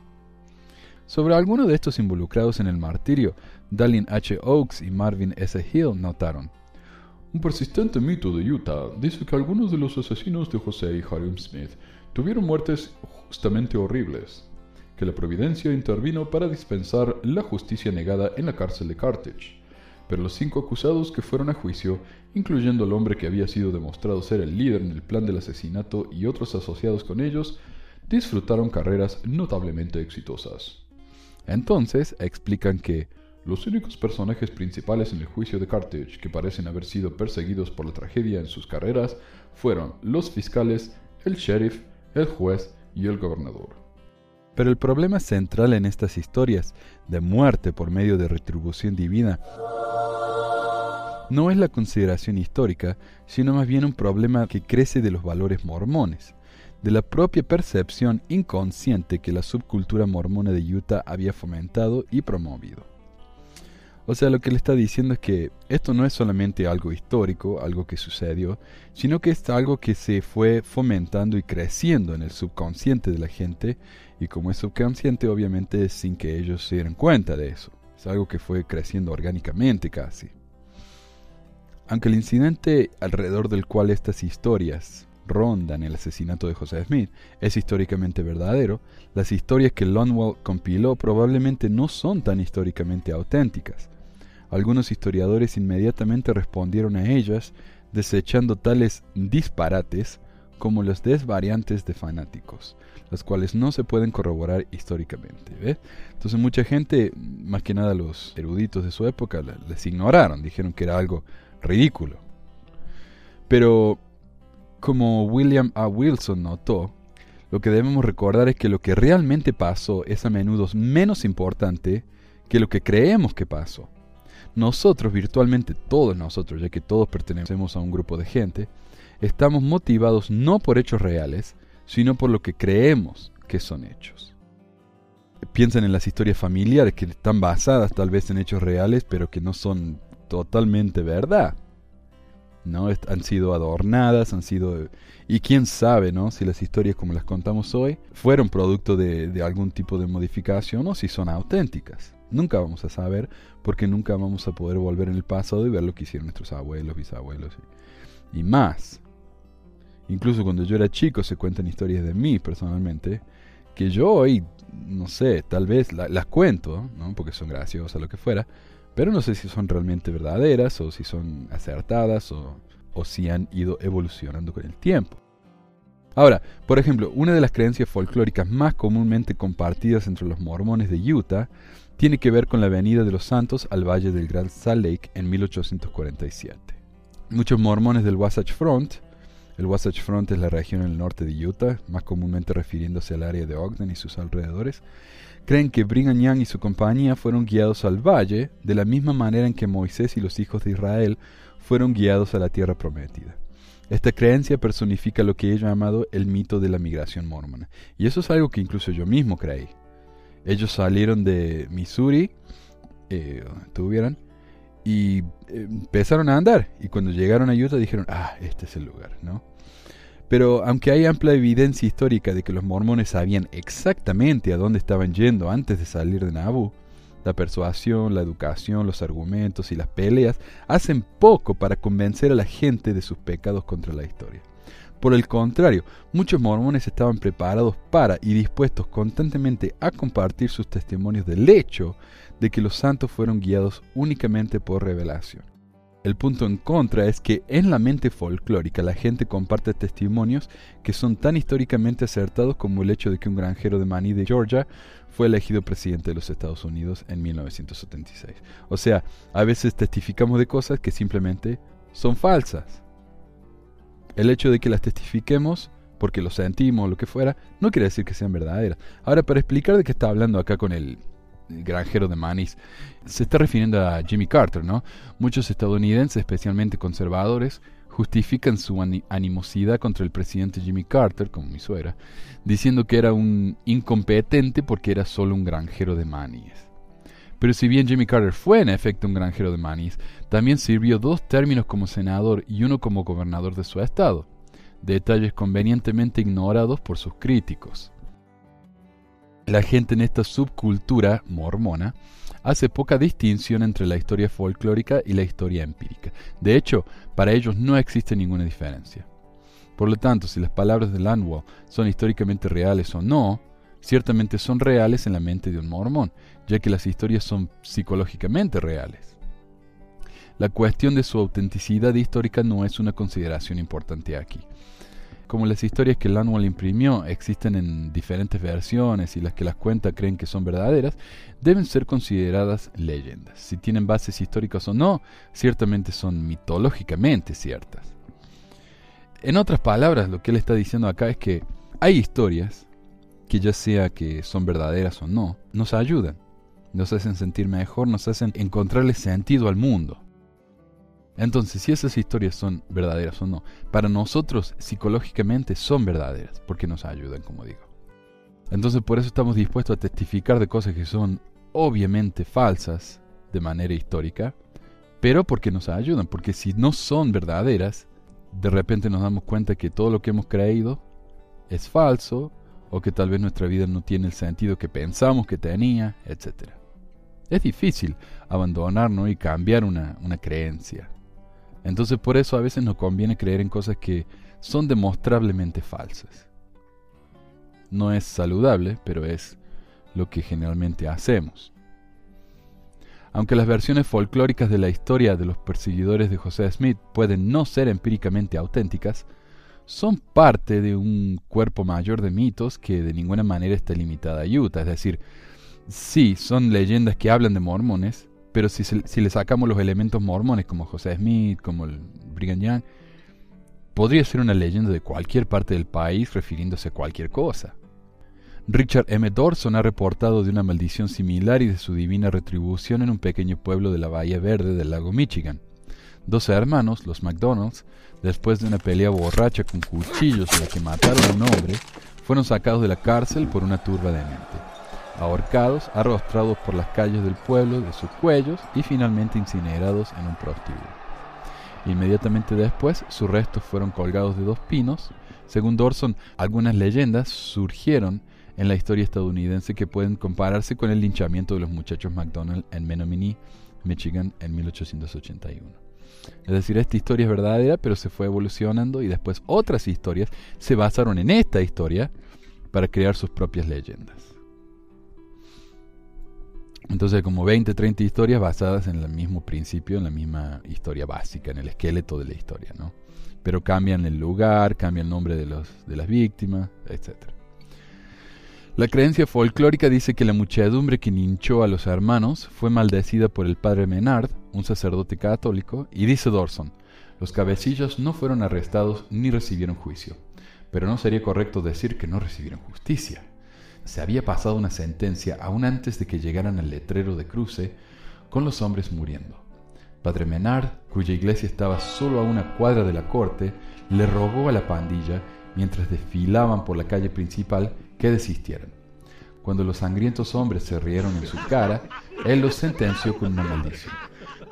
Sobre algunos de estos involucrados en el martirio, Dallin H. Oaks y Marvin S. Hill notaron un persistente mito de Utah dice que algunos de los asesinos de José y Hiram Smith tuvieron muertes justamente horribles, que la providencia intervino para dispensar la justicia negada en la cárcel de Carthage. Pero los cinco acusados que fueron a juicio, incluyendo el hombre que había sido demostrado ser el líder en el plan del asesinato y otros asociados con ellos, disfrutaron carreras notablemente exitosas. Entonces explican que los únicos personajes principales en el juicio de Carthage que parecen haber sido perseguidos por la tragedia en sus carreras fueron los fiscales, el sheriff, el juez y el gobernador. Pero el problema central en estas historias de muerte por medio de retribución divina no es la consideración histórica, sino más bien un problema que crece de los valores mormones, de la propia percepción inconsciente que la subcultura mormona de Utah había fomentado y promovido. O sea, lo que le está diciendo es que esto no es solamente algo histórico, algo que sucedió, sino que es algo que se fue fomentando y creciendo en el subconsciente de la gente, y como es subconsciente, obviamente sin que ellos se dieran cuenta de eso. Es algo que fue creciendo orgánicamente casi. Aunque el incidente alrededor del cual estas historias rondan el asesinato de José Smith es históricamente verdadero, las historias que Lonwell compiló probablemente no son tan históricamente auténticas. Algunos historiadores inmediatamente respondieron a ellas, desechando tales disparates como los desvariantes de fanáticos, las cuales no se pueden corroborar históricamente. Entonces mucha gente, más que nada los eruditos de su época, les ignoraron, dijeron que era algo ridículo. Pero, como William A. Wilson notó, lo que debemos recordar es que lo que realmente pasó es a menudo menos importante que lo que creemos que pasó. Nosotros, virtualmente todos nosotros, ya que todos pertenecemos a un grupo de gente, estamos motivados no por hechos reales, sino por lo que creemos que son hechos. Piensen en las historias familiares que están basadas tal vez en hechos reales, pero que no son totalmente verdad. ¿No? Han sido adornadas, han sido... Y quién sabe, ¿no? Si las historias como las contamos hoy fueron producto de, de algún tipo de modificación o si son auténticas. Nunca vamos a saber porque nunca vamos a poder volver en el pasado y ver lo que hicieron nuestros abuelos, bisabuelos y, y más. Incluso cuando yo era chico se cuentan historias de mí personalmente que yo hoy, no sé, tal vez las cuento, ¿no? porque son graciosas, lo que fuera, pero no sé si son realmente verdaderas o si son acertadas o, o si han ido evolucionando con el tiempo. Ahora, por ejemplo, una de las creencias folclóricas más comúnmente compartidas entre los mormones de Utah tiene que ver con la venida de los santos al valle del Grand Salt Lake en 1847. Muchos mormones del Wasatch Front, el Wasatch Front es la región en el norte de Utah, más comúnmente refiriéndose al área de Ogden y sus alrededores, creen que Brigham Young y su compañía fueron guiados al valle de la misma manera en que Moisés y los hijos de Israel fueron guiados a la tierra prometida. Esta creencia personifica lo que he llamado el mito de la migración mormona. Y eso es algo que incluso yo mismo creí. Ellos salieron de Missouri, eh, y eh, empezaron a andar. Y cuando llegaron a Utah dijeron, ah, este es el lugar, ¿no? Pero aunque hay amplia evidencia histórica de que los mormones sabían exactamente a dónde estaban yendo antes de salir de Nauvoo, la persuasión, la educación, los argumentos y las peleas hacen poco para convencer a la gente de sus pecados contra la historia. Por el contrario, muchos mormones estaban preparados para y dispuestos constantemente a compartir sus testimonios del hecho de que los santos fueron guiados únicamente por revelación. El punto en contra es que en la mente folclórica la gente comparte testimonios que son tan históricamente acertados como el hecho de que un granjero de maní de Georgia fue elegido presidente de los Estados Unidos en 1976. O sea, a veces testificamos de cosas que simplemente son falsas. El hecho de que las testifiquemos porque lo sentimos o lo que fuera, no quiere decir que sean verdaderas. Ahora, para explicar de qué está hablando acá con el granjero de manis, se está refiriendo a Jimmy Carter, ¿no? Muchos estadounidenses, especialmente conservadores, justifican su animosidad contra el presidente Jimmy Carter, como mi suegra, diciendo que era un incompetente porque era solo un granjero de maníes. Pero si bien Jimmy Carter fue en efecto un granjero de maníes, también sirvió dos términos como senador y uno como gobernador de su estado, detalles convenientemente ignorados por sus críticos. La gente en esta subcultura mormona hace poca distinción entre la historia folclórica y la historia empírica. De hecho, para ellos no existe ninguna diferencia. Por lo tanto, si las palabras de Landwell son históricamente reales o no, ciertamente son reales en la mente de un mormón, ya que las historias son psicológicamente reales. La cuestión de su autenticidad histórica no es una consideración importante aquí como las historias que Lanwell imprimió existen en diferentes versiones y las que las cuenta creen que son verdaderas, deben ser consideradas leyendas. Si tienen bases históricas o no, ciertamente son mitológicamente ciertas. En otras palabras, lo que él está diciendo acá es que hay historias que ya sea que son verdaderas o no, nos ayudan, nos hacen sentir mejor, nos hacen encontrarle sentido al mundo. Entonces, si esas historias son verdaderas o no, para nosotros psicológicamente son verdaderas, porque nos ayudan, como digo. Entonces, por eso estamos dispuestos a testificar de cosas que son obviamente falsas de manera histórica, pero porque nos ayudan, porque si no son verdaderas, de repente nos damos cuenta que todo lo que hemos creído es falso, o que tal vez nuestra vida no tiene el sentido que pensamos que tenía, etc. Es difícil abandonarnos y cambiar una, una creencia. Entonces por eso a veces nos conviene creer en cosas que son demostrablemente falsas. No es saludable, pero es lo que generalmente hacemos. Aunque las versiones folclóricas de la historia de los perseguidores de José Smith pueden no ser empíricamente auténticas, son parte de un cuerpo mayor de mitos que de ninguna manera está limitada a Utah. Es decir, sí, son leyendas que hablan de mormones, pero si, le sacamos los elementos mormones como José Smith, como el Brigham Young, podría ser una leyenda de cualquier parte del país refiriéndose a cualquier cosa. Richard M. Dorson ha reportado de una maldición similar y de su divina retribución en un pequeño pueblo de la Bahía Verde del lago Michigan. Doce hermanos, los McDonald's, después de una pelea borracha con cuchillos en la que mataron a un hombre, fueron sacados de la cárcel por una turba de mente, ahorcados, arrostrados por las calles del pueblo de sus cuellos y finalmente incinerados en un prostíbulo. Inmediatamente después, sus restos fueron colgados de dos pinos. Según Dorson, algunas leyendas surgieron en la historia estadounidense que pueden compararse con el linchamiento de los muchachos McDonald en Menominee, Michigan, en 1881. Es decir, esta historia es verdadera, pero se fue evolucionando y después otras historias se basaron en esta historia para crear sus propias leyendas. Entonces, como 20, 30 historias basadas en el mismo principio, en la misma historia básica, en el esqueleto de la historia, ¿no? Pero cambian el lugar, cambian el nombre de, los, de las víctimas, etc. La creencia folclórica dice que la muchedumbre que hinchó a los hermanos fue maldecida por el padre Menard, un sacerdote católico, y dice Dorson, los cabecillos no fueron arrestados ni recibieron juicio, pero no sería correcto decir que no recibieron justicia. Se había pasado una sentencia aún antes de que llegaran al letrero de cruce con los hombres muriendo. Padre Menard, cuya iglesia estaba solo a una cuadra de la corte, le rogó a la pandilla, mientras desfilaban por la calle principal, que desistieran. Cuando los sangrientos hombres se rieron en su cara, él los sentenció con una maldición,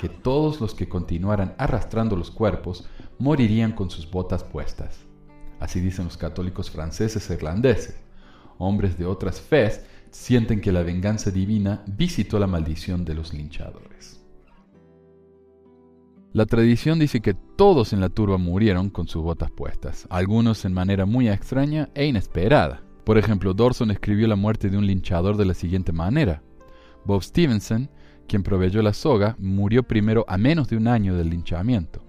que todos los que continuaran arrastrando los cuerpos morirían con sus botas puestas. Así dicen los católicos franceses e irlandeses. Hombres de otras fes sienten que la venganza divina visitó la maldición de los linchadores. La tradición dice que todos en la turba murieron con sus botas puestas, algunos en manera muy extraña e inesperada. Por ejemplo, Dorson escribió la muerte de un linchador de la siguiente manera. Bob Stevenson, quien proveyó la soga, murió primero a menos de un año del linchamiento.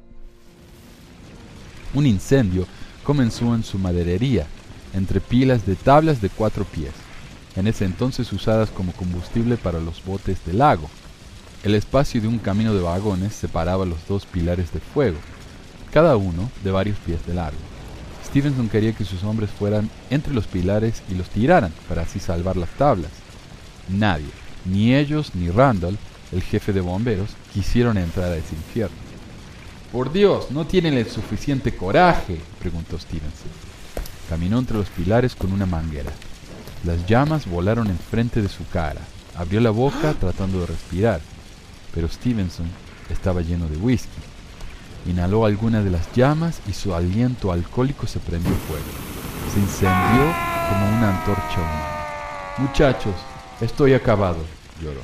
Un incendio comenzó en su maderería, entre pilas de tablas de cuatro pies, en ese entonces usadas como combustible para los botes del lago. El espacio de un camino de vagones separaba los dos pilares de fuego, cada uno de varios pies de largo. Stevenson quería que sus hombres fueran entre los pilares y los tiraran para así salvar las tablas. Nadie, ni ellos ni Randall, el jefe de bomberos, quisieron entrar a ese infierno. Por Dios, ¿no tienen el suficiente coraje? preguntó Stevenson. Caminó entre los pilares con una manguera. Las llamas volaron enfrente de su cara. Abrió la boca tratando de respirar, pero Stevenson estaba lleno de whisky. Inhaló alguna de las llamas y su aliento alcohólico se prendió fuego. Se incendió como una antorcha humana. Muchachos, estoy acabado, lloró.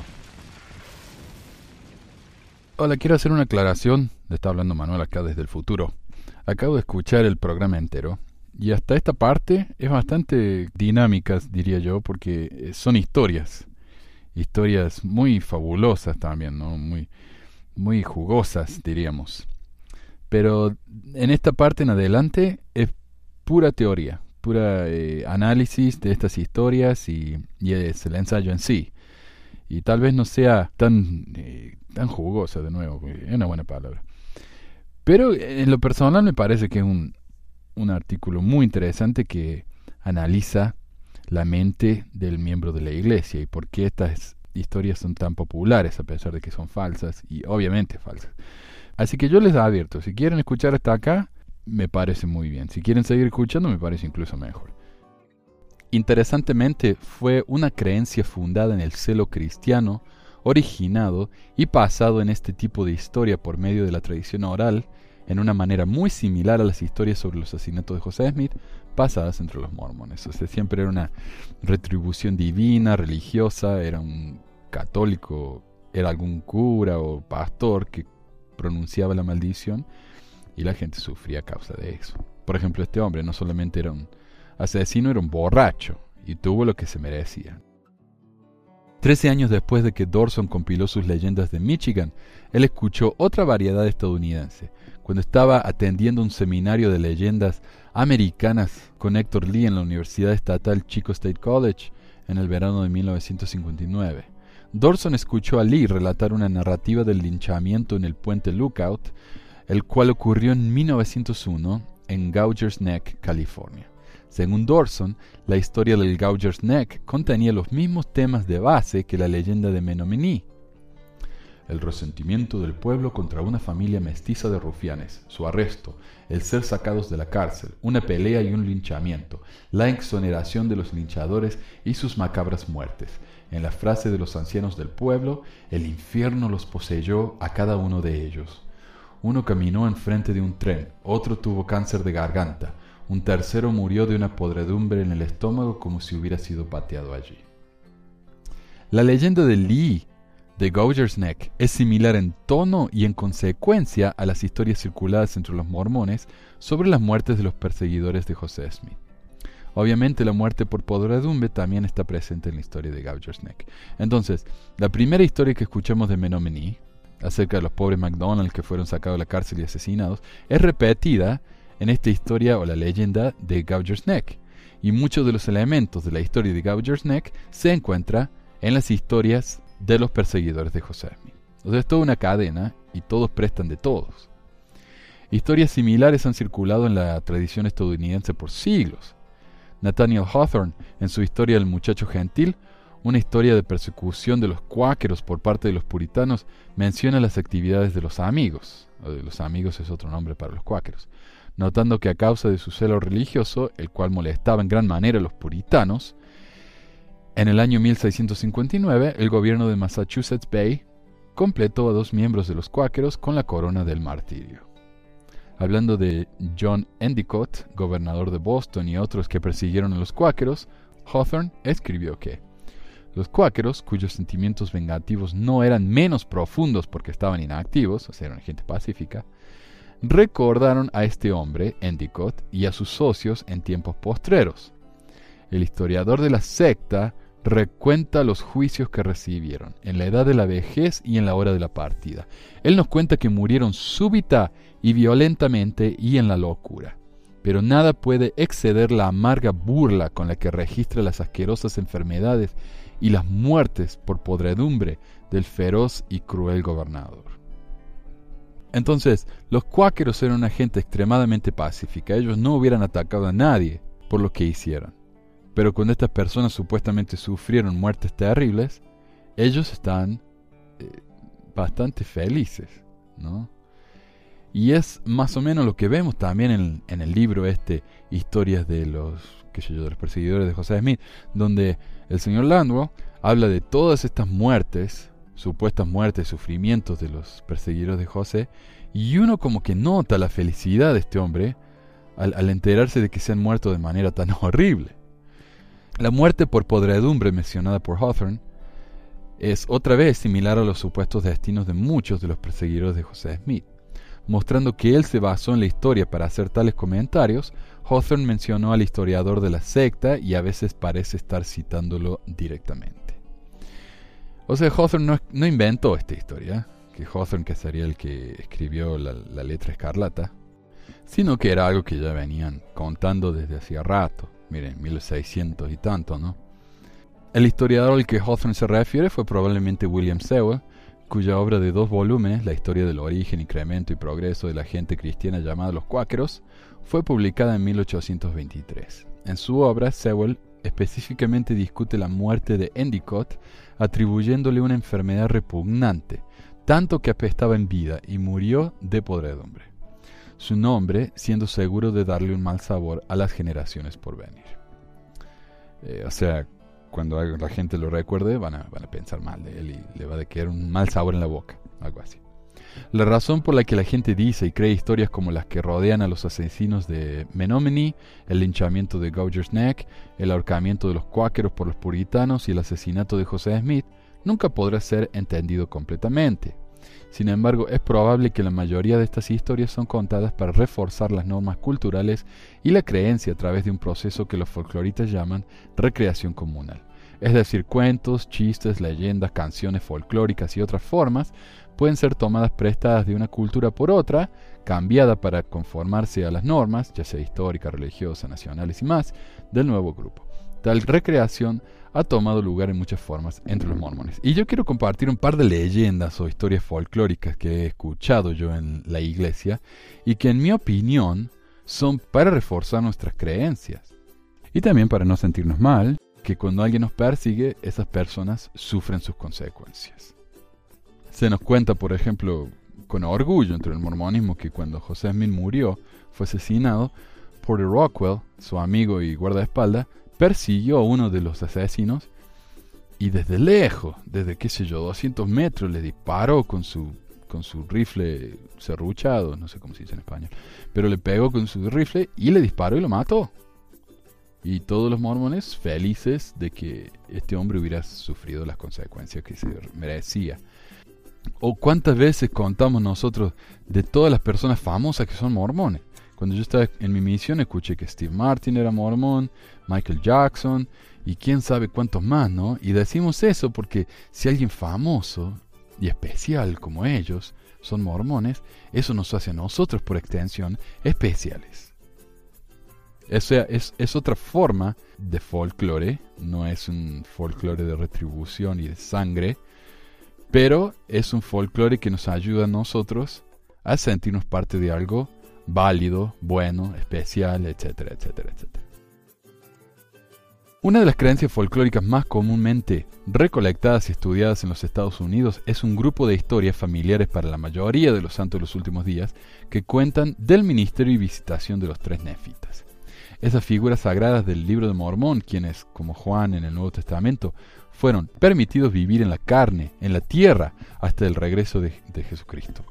Hola, quiero hacer una aclaración. Le está hablando Manuel acá desde el futuro. Acabo de escuchar el programa entero y hasta esta parte es bastante dinámica, diría yo, porque son historias. Historias muy fabulosas también, ¿no? Muy, muy jugosas, diríamos. Pero en esta parte en adelante es pura teoría, pura eh, análisis de estas historias y, es el ensayo en sí. Y tal vez no sea tan, eh, tan jugosa de nuevo, es una buena palabra. Pero en lo personal me parece que es un, un artículo muy interesante que analiza la mente del miembro de la iglesia y por qué estas historias son tan populares a pesar de que son falsas y obviamente falsas. Así que yo les advierto, si quieren escuchar hasta acá, me parece muy bien. Si quieren seguir escuchando, me parece incluso mejor. Interesantemente, fue una creencia fundada en el celo cristiano, originado y pasado en este tipo de historia por medio de la tradición oral, en una manera muy similar a las historias sobre los asesinatos de José Smith, pasadas entre los mormones. O sea, siempre era una retribución divina, religiosa, era un católico, era algún cura o pastor que pronunciaba la maldición y la gente sufría a causa de eso. Por ejemplo, este hombre no solamente era un asesino, era un borracho y tuvo lo que se merecía. Trece años después de que Dorson compiló sus leyendas de Michigan, él escuchó otra variedad estadounidense, cuando estaba atendiendo un seminario de leyendas americanas con Héctor Lee en la Universidad Estatal Chico State College en el verano de 1959. Dorson escuchó a Lee relatar una narrativa del linchamiento en el puente Lookout, el cual ocurrió en 1901 en Gouger's Neck, California. Según Dorson, la historia del Gouger's Neck contenía los mismos temas de base que la leyenda de Menominee. El resentimiento del pueblo contra una familia mestiza de rufianes, su arresto, el ser sacados de la cárcel, una pelea y un linchamiento, la exoneración de los linchadores y sus macabras muertes. En la frase de los ancianos del pueblo, el infierno los poseyó a cada uno de ellos. Uno caminó enfrente de un tren, otro tuvo cáncer de garganta, un tercero murió de una podredumbre en el estómago como si hubiera sido pateado allí. La leyenda de Lee de Gouger's Neck es similar en tono y en consecuencia a las historias circuladas entre los mormones sobre las muertes de los perseguidores de José Smith. Obviamente la muerte por podredumbre también está presente en la historia de Gouger's Neck. Entonces, la primera historia que escuchamos de Menominee, acerca de los pobres McDonald's que fueron sacados de la cárcel y asesinados, es repetida en esta historia o la leyenda de Gouger's Neck. Y muchos de los elementos de la historia de Gouger's Neck se encuentran en las historias de los perseguidores de José Smith. O sea, es toda una cadena y todos prestan de todos. Historias similares han circulado en la tradición estadounidense por siglos. Nathaniel Hawthorne, en su historia del muchacho gentil, una historia de persecución de los cuáqueros por parte de los puritanos, menciona las actividades de los amigos. O de los amigos es otro nombre para los cuáqueros notando que a causa de su celo religioso, el cual molestaba en gran manera a los puritanos, en el año 1659 el gobierno de Massachusetts Bay completó a dos miembros de los cuáqueros con la corona del martirio. Hablando de John Endicott, gobernador de Boston y otros que persiguieron a los cuáqueros, Hawthorne escribió que los cuáqueros, cuyos sentimientos vengativos no eran menos profundos porque estaban inactivos, o sea, eran gente pacífica, recordaron a este hombre, Endicott, y a sus socios en tiempos postreros. El historiador de la secta recuenta los juicios que recibieron, en la edad de la vejez y en la hora de la partida. Él nos cuenta que murieron súbita y violentamente y en la locura. Pero nada puede exceder la amarga burla con la que registra las asquerosas enfermedades y las muertes por podredumbre del feroz y cruel gobernador. Entonces, los cuáqueros eran una gente extremadamente pacífica. Ellos no hubieran atacado a nadie por lo que hicieron. Pero cuando estas personas supuestamente sufrieron muertes terribles, ellos están eh, bastante felices, ¿no? Y es más o menos lo que vemos también en, el libro este, Historias de los, qué sé los perseguidores de José Smith, donde el señor Landwell habla de todas estas muertes supuestas muertes, sufrimientos de los perseguidores de José, y uno como que nota la felicidad de este hombre al, enterarse de que se han muerto de manera tan horrible. La muerte por podredumbre mencionada por Hawthorne es otra vez similar a los supuestos destinos de muchos de los perseguidores de José Smith. Mostrando que él se basó en la historia para hacer tales comentarios, Hawthorne mencionó al historiador de la secta y a veces parece estar citándolo directamente. O sea, Hawthorne no, inventó esta historia, que Hawthorne que sería el que escribió la, letra escarlata, sino que era algo que ya venían contando desde hacía rato, miren, 1600 y tanto, ¿no? El historiador al que Hawthorne se refiere fue probablemente William Sewell, cuya obra de dos volúmenes, La historia del origen, incremento y progreso de la gente cristiana llamada los cuáqueros, fue publicada en 1823. En su obra, Sewell específicamente discute la muerte de Endicott atribuyéndole una enfermedad repugnante, tanto que apestaba en vida y murió de podredumbre. Su nombre siendo seguro de darle un mal sabor a las generaciones por venir. Eh, o sea, cuando la gente lo recuerde van a, van a pensar mal de él y le va a quedar un mal sabor en la boca, algo así. La razón por la que la gente dice y cree historias como las que rodean a los asesinos de Menominee, el linchamiento de Gouger's Neck, el ahorcamiento de los cuáqueros por los puritanos y el asesinato de José Smith, nunca podrá ser entendido completamente. Sin embargo, es probable que la mayoría de estas historias son contadas para reforzar las normas culturales y la creencia a través de un proceso que los folcloristas llaman recreación comunal. Es decir, cuentos, chistes, leyendas, canciones folclóricas y otras formas pueden ser tomadas prestadas de una cultura por otra, cambiada para conformarse a las normas, ya sea histórica, religiosa, nacionales y más, del nuevo grupo. Tal recreación ha tomado lugar en muchas formas entre los mormones. Y yo quiero compartir un par de leyendas o historias folclóricas que he escuchado yo en la iglesia y que en mi opinión son para reforzar nuestras creencias. Y también para no sentirnos mal, que cuando alguien nos persigue, esas personas sufren sus consecuencias. Se nos cuenta, por ejemplo, con orgullo entre el mormonismo que cuando José Smith murió, fue asesinado, Porter Rockwell, su amigo y guardaespaldas, persiguió a uno de los asesinos y desde lejos, desde qué sé yo, 200 metros, le disparó con su, con su rifle serruchado, no sé cómo se dice en español, pero le pegó con su rifle y le disparó y lo mató. Y todos los mormones felices de que este hombre hubiera sufrido las consecuencias que se merecía. O cuántas veces contamos nosotros de todas las personas famosas que son mormones. Cuando yo estaba en mi misión escuché que Steve Martin era mormón, Michael Jackson y quién sabe cuántos más, ¿no? Y decimos eso porque si alguien famoso y especial como ellos son mormones, eso nos hace a nosotros por extensión especiales. Es, es otra forma de folclore, no es un folclore de retribución y de sangre, pero es un folclore que nos ayuda a nosotros a sentirnos parte de algo válido, bueno, especial, etcétera, etcétera, etcétera. Una de las creencias folclóricas más comúnmente recolectadas y estudiadas en los Estados Unidos es un grupo de historias familiares para la mayoría de los santos de los últimos días que cuentan del ministerio y visitación de los tres nefitas. Esas figuras sagradas del libro de Mormón, quienes, como Juan en el Nuevo Testamento, fueron permitidos vivir en la carne, en la tierra, hasta el regreso de, de Jesucristo.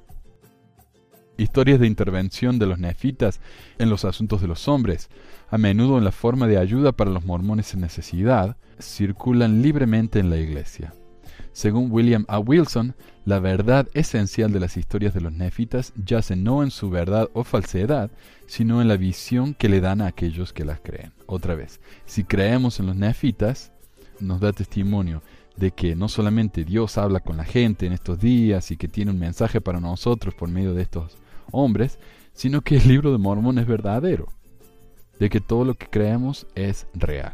Historias de intervención de los nefitas en los asuntos de los hombres, a menudo en la forma de ayuda para los mormones en necesidad, circulan libremente en la iglesia. Según William A. Wilson, la verdad esencial de las historias de los nefitas yace no en su verdad o falsedad, sino en la visión que le dan a aquellos que las creen. Otra vez, si creemos en los nefitas, nos da testimonio de que no solamente Dios habla con la gente en estos días y que tiene un mensaje para nosotros por medio de estos hombres, sino que el libro de Mormón es verdadero de que todo lo que creemos es real.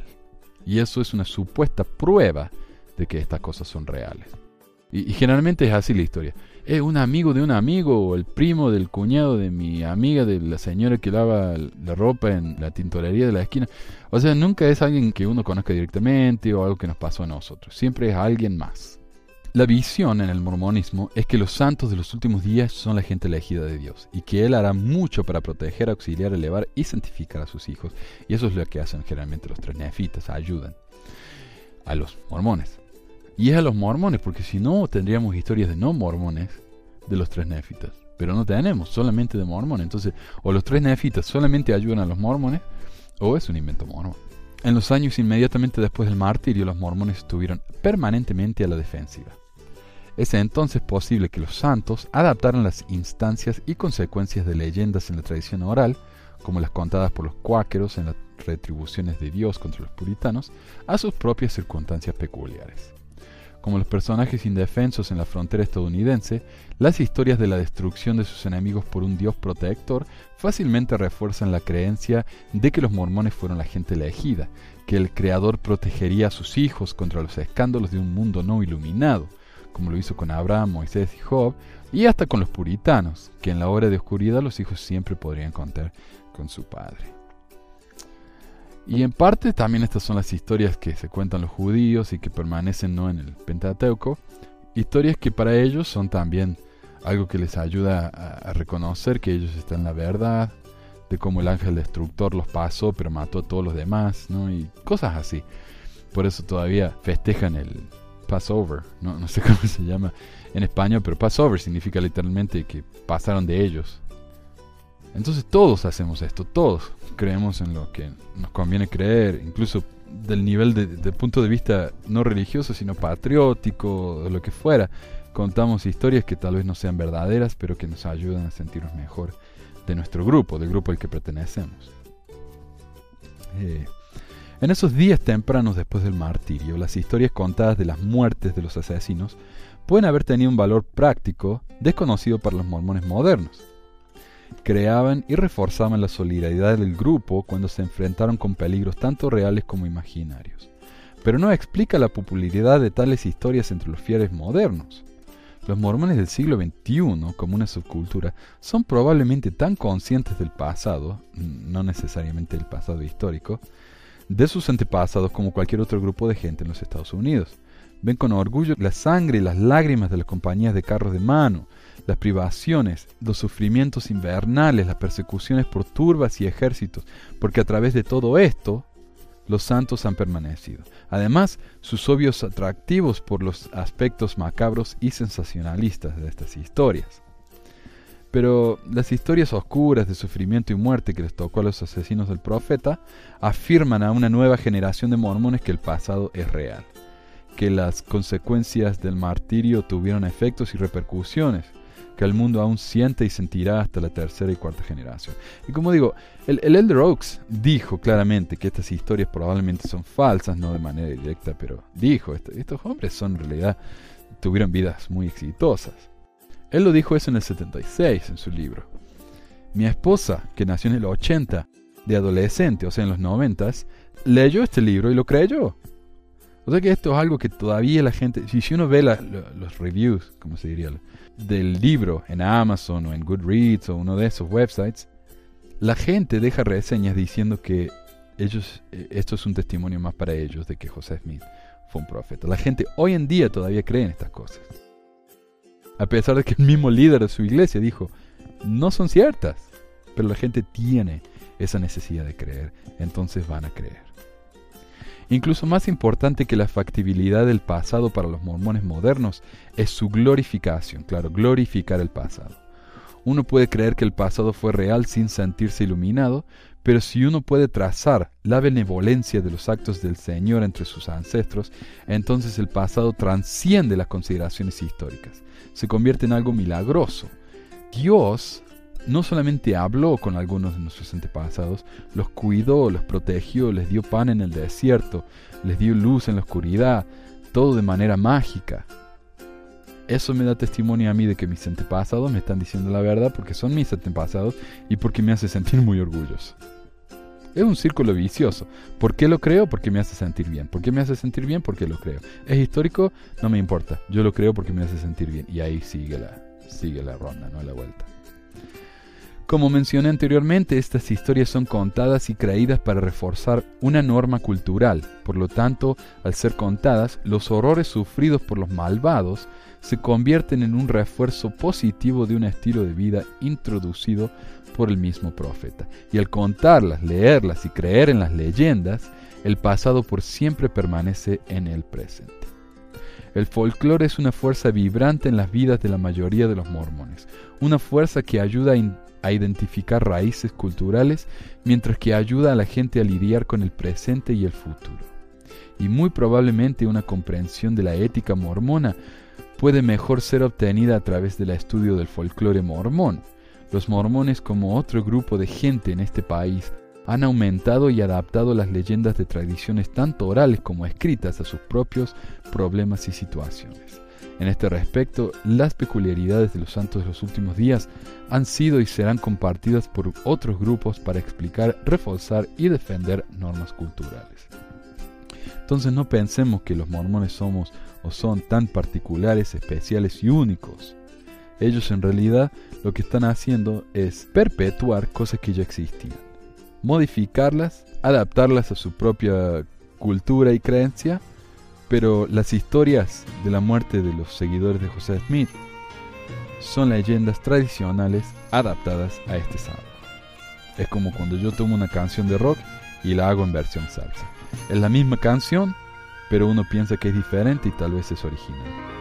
Y eso es una supuesta prueba de que estas cosas son reales. Y, generalmente es así la historia. Es un amigo de un amigo o el primo del cuñado de mi amiga, de la señora que lava la ropa en la tintorería de la esquina. O sea, nunca es alguien que uno conozca directamente o algo que nos pasó a nosotros. Siempre es alguien más. La visión en el mormonismo es que los santos de los últimos días son la gente elegida de Dios y que Él hará mucho para proteger, auxiliar, elevar y santificar a sus hijos. Y eso es lo que hacen generalmente los tres nefitas, ayudan a los mormones. Y es a los mormones, porque si no tendríamos historias de no mormones de los tres nefitas. Pero no tenemos, solamente de mormones. Entonces, o los tres nefitas solamente ayudan a los mormones, o es un invento mormón. En los años inmediatamente después del martirio, los mormones estuvieron permanentemente a la defensiva. Es entonces posible que los santos adaptaran las instancias y consecuencias de leyendas en la tradición oral, como las contadas por los cuáqueros en las retribuciones de Dios contra los puritanos, a sus propias circunstancias peculiares. Como los personajes indefensos en la frontera estadounidense, las historias de la destrucción de sus enemigos por un Dios protector fácilmente refuerzan la creencia de que los mormones fueron la gente elegida, que el Creador protegería a sus hijos contra los escándalos de un mundo no iluminado, como lo hizo con Abraham, Moisés y Job, y hasta con los puritanos, que en la hora de oscuridad los hijos siempre podrían contar con su padre. Y en parte también estas son las historias que se cuentan los judíos y que permanecen ¿no? en el Pentateuco, historias que para ellos son también algo que les ayuda a, reconocer que ellos están en la verdad, de cómo el ángel destructor los pasó pero mató a todos los demás, ¿no? y cosas así. Por eso todavía festejan el, Passover, no, no sé cómo se llama en español, pero Passover significa literalmente que pasaron de ellos. Entonces todos hacemos esto, todos creemos en lo que nos conviene creer, incluso del nivel de, punto de vista no religioso, sino patriótico, lo que fuera. Contamos historias que tal vez no sean verdaderas, pero que nos ayudan a sentirnos mejor de nuestro grupo, del grupo al que pertenecemos. Eh, en esos días tempranos después del martirio, las historias contadas de las muertes de los asesinos pueden haber tenido un valor práctico desconocido para los mormones modernos. Creaban y reforzaban la solidaridad del grupo cuando se enfrentaron con peligros tanto reales como imaginarios. Pero no explica la popularidad de tales historias entre los fieles modernos. los mormones del siglo XXI, como una subcultura, son probablemente tan conscientes del pasado, no necesariamente del pasado histórico, de sus antepasados como cualquier otro grupo de gente en los Estados Unidos. Ven con orgullo la sangre y las lágrimas de las compañías de carros de mano, las privaciones, los sufrimientos invernales, las persecuciones por turbas y ejércitos, porque a través de todo esto los santos han permanecido. Además, sus obvios atractivos por los aspectos macabros y sensacionalistas de estas historias. Pero las historias oscuras de sufrimiento y muerte que les tocó a los asesinos del profeta afirman a una nueva generación de mormones que el pasado es real, que las consecuencias del martirio tuvieron efectos y repercusiones, que el mundo aún siente y sentirá hasta la tercera y cuarta generación. Y como digo, el, Elder Oaks dijo claramente que estas historias probablemente son falsas, no de manera directa, pero dijo, estos hombres son en realidad, tuvieron vidas muy exitosas. Él lo dijo eso en el 76 en su libro. Mi esposa, que nació en el 80, de adolescente, o sea, en los 90, leyó este libro y lo creyó. O sea que esto es algo que todavía la gente, si uno ve los reviews, como se diría, del libro en Amazon o en Goodreads o uno de esos websites, la gente deja reseñas diciendo que ellos, eh, esto es un testimonio más para ellos de que José Smith fue un profeta. La gente hoy en día todavía cree en estas cosas. A pesar de que el mismo líder de su iglesia dijo, no son ciertas, pero la gente tiene esa necesidad de creer, entonces van a creer. Incluso más importante que la factibilidad del pasado para los mormones modernos es su glorificación, claro, glorificar el pasado. Uno puede creer que el pasado fue real sin sentirse iluminado, pero si uno puede trazar la benevolencia de los actos del Señor entre sus ancestros, entonces el pasado transciende las consideraciones históricas, se convierte en algo milagroso. Dios no solamente habló con algunos de nuestros antepasados, los cuidó, los protegió, les dio pan en el desierto, les dio luz en la oscuridad, todo de manera mágica. Eso me da testimonio a mí de que mis antepasados me están diciendo la verdad porque son mis antepasados y porque me hace sentir muy orgulloso. Es un círculo vicioso. ¿Por qué lo creo? Porque me hace sentir bien. ¿Por qué me hace sentir bien? Porque lo creo. ¿Es histórico? No me importa. Yo lo creo porque me hace sentir bien. Y ahí sigue la, sigue la ronda, no la vuelta. Como mencioné anteriormente, estas historias son contadas y creídas para reforzar una norma cultural. Por lo tanto, al ser contadas, los horrores sufridos por los malvados se convierten en un refuerzo positivo de un estilo de vida introducido el mismo profeta. Y al contarlas, leerlas y creer en las leyendas, el pasado por siempre permanece en el presente. El folclore es una fuerza vibrante en las vidas de la mayoría de los mormones, una fuerza que ayuda a identificar raíces culturales, mientras que ayuda a la gente a lidiar con el presente y el futuro. Y muy probablemente una comprensión de la ética mormona puede mejor ser obtenida a través del estudio del folclore mormón. Los mormones, como otro grupo de gente en este país, han aumentado y adaptado las leyendas de tradiciones tanto orales como escritas a sus propios problemas y situaciones. En este respecto, las peculiaridades de los santos de los últimos días han sido y serán compartidas por otros grupos para explicar, reforzar y defender normas culturales. Entonces no pensemos que los mormones somos o son tan particulares, especiales y únicos. Ellos en realidad lo que están haciendo es perpetuar cosas que ya existían, modificarlas, adaptarlas a su propia cultura y creencia pero las historias de la muerte de los seguidores de José Smith son leyendas tradicionales adaptadas a este sábado. Es como cuando yo tomo una canción de rock y la hago en versión salsa. Es la misma canción, pero uno piensa que es diferente y tal vez es original.